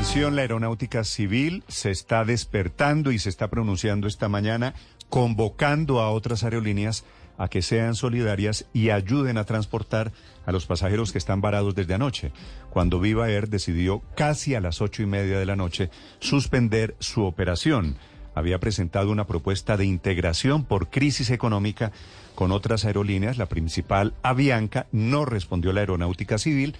La aeronáutica civil se está despertando y se está pronunciando esta mañana, convocando a otras aerolíneas a que sean solidarias y ayuden a transportar a los pasajeros que están varados desde anoche, cuando Viva Air decidió casi a las ocho y media de la noche suspender su operación. Había presentado una propuesta de integración por crisis económica con otras aerolíneas. La principal, Avianca, no respondió la aeronáutica civil,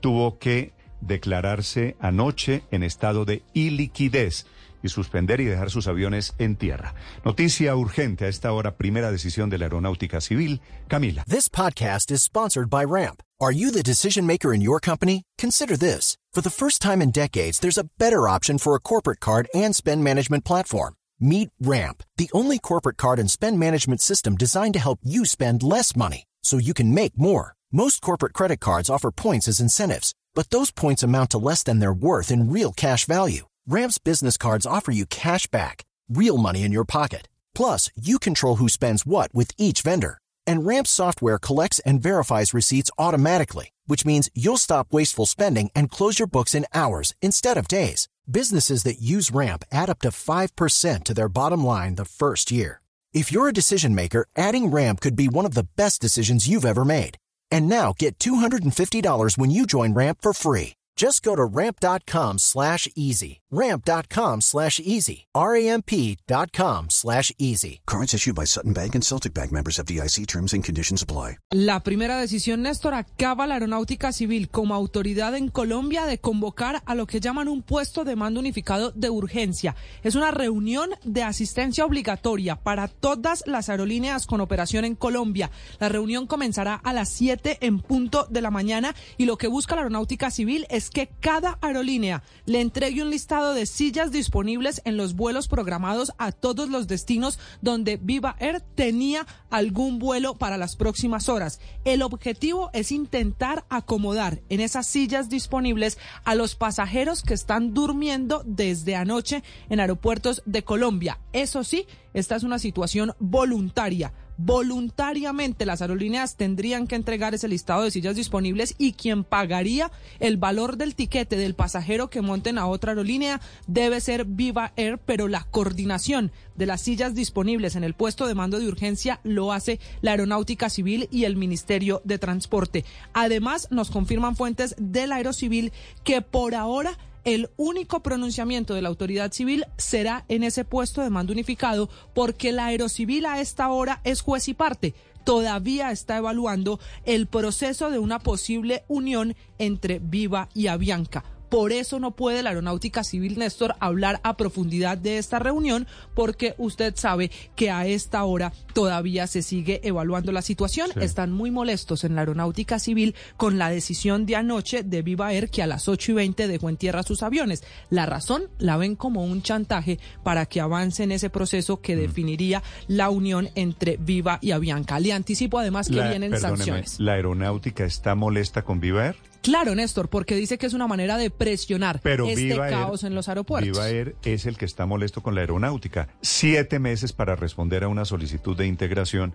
tuvo que declararse anoche en estado de iliquidez y suspender y dejar sus aviones en tierra. Noticia urgente a esta hora, primera decisión de la Aeronáutica Civil. Camila. This podcast is sponsored by Ramp. Are you the decision maker in your company? Consider this. For the first time in decades, there's a better option for a corporate card and spend management platform. Meet Ramp, the only corporate card and spend management system designed to help you spend less money so you can make more. Most corporate credit cards offer points as incentives, but those points amount to less than their worth in real cash value. Ramp's business cards offer you cash back, real money in your pocket. Plus, you control who spends what with each vendor. And Ramp's software collects and verifies receipts automatically, which means you'll stop wasteful spending and close your books in hours instead of days. Businesses that use Ramp add up to 5% to their bottom line the first year. If you're a decision maker, adding Ramp could be one of the best decisions you've ever made. And now get $250 when you join Ramp for free. Just go to ramp.com slash easy. Ramp.com slash easy. R-A-M-P.com slash easy. Cards issued by Sutton Bank and Celtic Bank members of DIC terms and conditions apply. La primera decisión, Néstor, acaba la aeronáutica civil como autoridad en Colombia de convocar a lo que llaman un puesto de mando unificado de urgencia. Es una reunión de asistencia obligatoria para todas las aerolíneas con operación en Colombia. La reunión comenzará a las 7 en punto de la mañana y lo que busca la aeronáutica civil es que cada aerolínea le entregue un listado de sillas disponibles en los vuelos programados a todos los destinos donde Viva Air tenía algún vuelo para las próximas horas. El objetivo es intentar acomodar en esas sillas disponibles a los pasajeros que están durmiendo desde anoche en aeropuertos de Colombia. Eso sí, esta es una situación voluntaria voluntariamente las aerolíneas tendrían que entregar ese listado de sillas disponibles y quien pagaría el valor del tiquete del pasajero que monten a otra aerolínea debe ser Viva Air, pero la coordinación de las sillas disponibles en el puesto de mando de urgencia lo hace la Aeronáutica Civil y el Ministerio de Transporte. Además, nos confirman fuentes del Aerocivil que por ahora el único pronunciamiento de la autoridad civil será en ese puesto de mando unificado porque la aerocivil a esta hora es juez y parte. Todavía está evaluando el proceso de una posible unión entre Viva y Avianca. Por eso no puede la Aeronáutica Civil, Néstor, hablar a profundidad de esta reunión, porque usted sabe que a esta hora todavía se sigue evaluando la situación. Sí. Están muy molestos en la Aeronáutica Civil con la decisión de anoche de Viva Air que a las 8 y 20 dejó en tierra sus aviones. La razón la ven como un chantaje para que avance en ese proceso que definiría la unión entre Viva y Avianca. Le anticipo además que La- vienen sanciones. ¿La aeronáutica está molesta con Viva Air? Claro, Néstor, porque dice que es una manera de presionar Pero este Viva Air- caos en los aeropuertos. Viva Air es el que está molesto con la aeronáutica. Siete meses para responder a una solicitud de integración.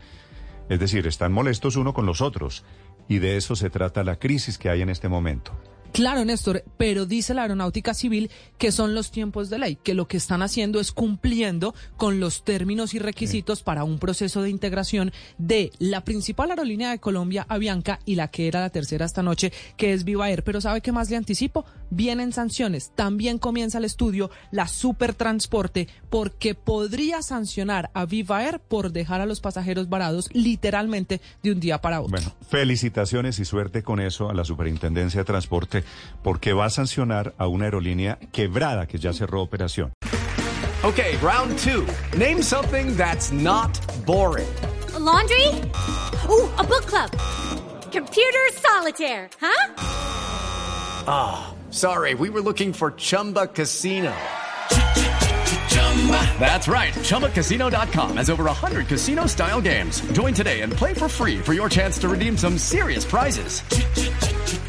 Es decir, están molestos uno con los otros. Y de eso se trata la crisis que hay en este momento. Claro, Néstor, pero dice la Aeronáutica Civil que son los tiempos de ley, que lo que están haciendo es cumpliendo con los términos y requisitos para un proceso de integración de la principal aerolínea de Colombia, Avianca, y la que era la tercera esta noche, que es Viva Air. Pero ¿sabe qué más le anticipo? Vienen sanciones. También comienza el estudio, la Supertransporte, porque podría sancionar a Viva Air por dejar a los pasajeros varados literalmente de un día para otro. Bueno, felicitaciones y suerte con eso a la Superintendencia de Transporte, porque va a sancionar a una aerolínea quebrada que ya cerró operación. Okay, round two. Name something that's not boring. A laundry? Ooh, a book club. Computer solitaire, huh? Ah, sorry, we were looking for Chumba Casino. That's right. ChumbaCasino.com has over 100 casino style games. Join today and play for free for your chance to redeem some serious prizes.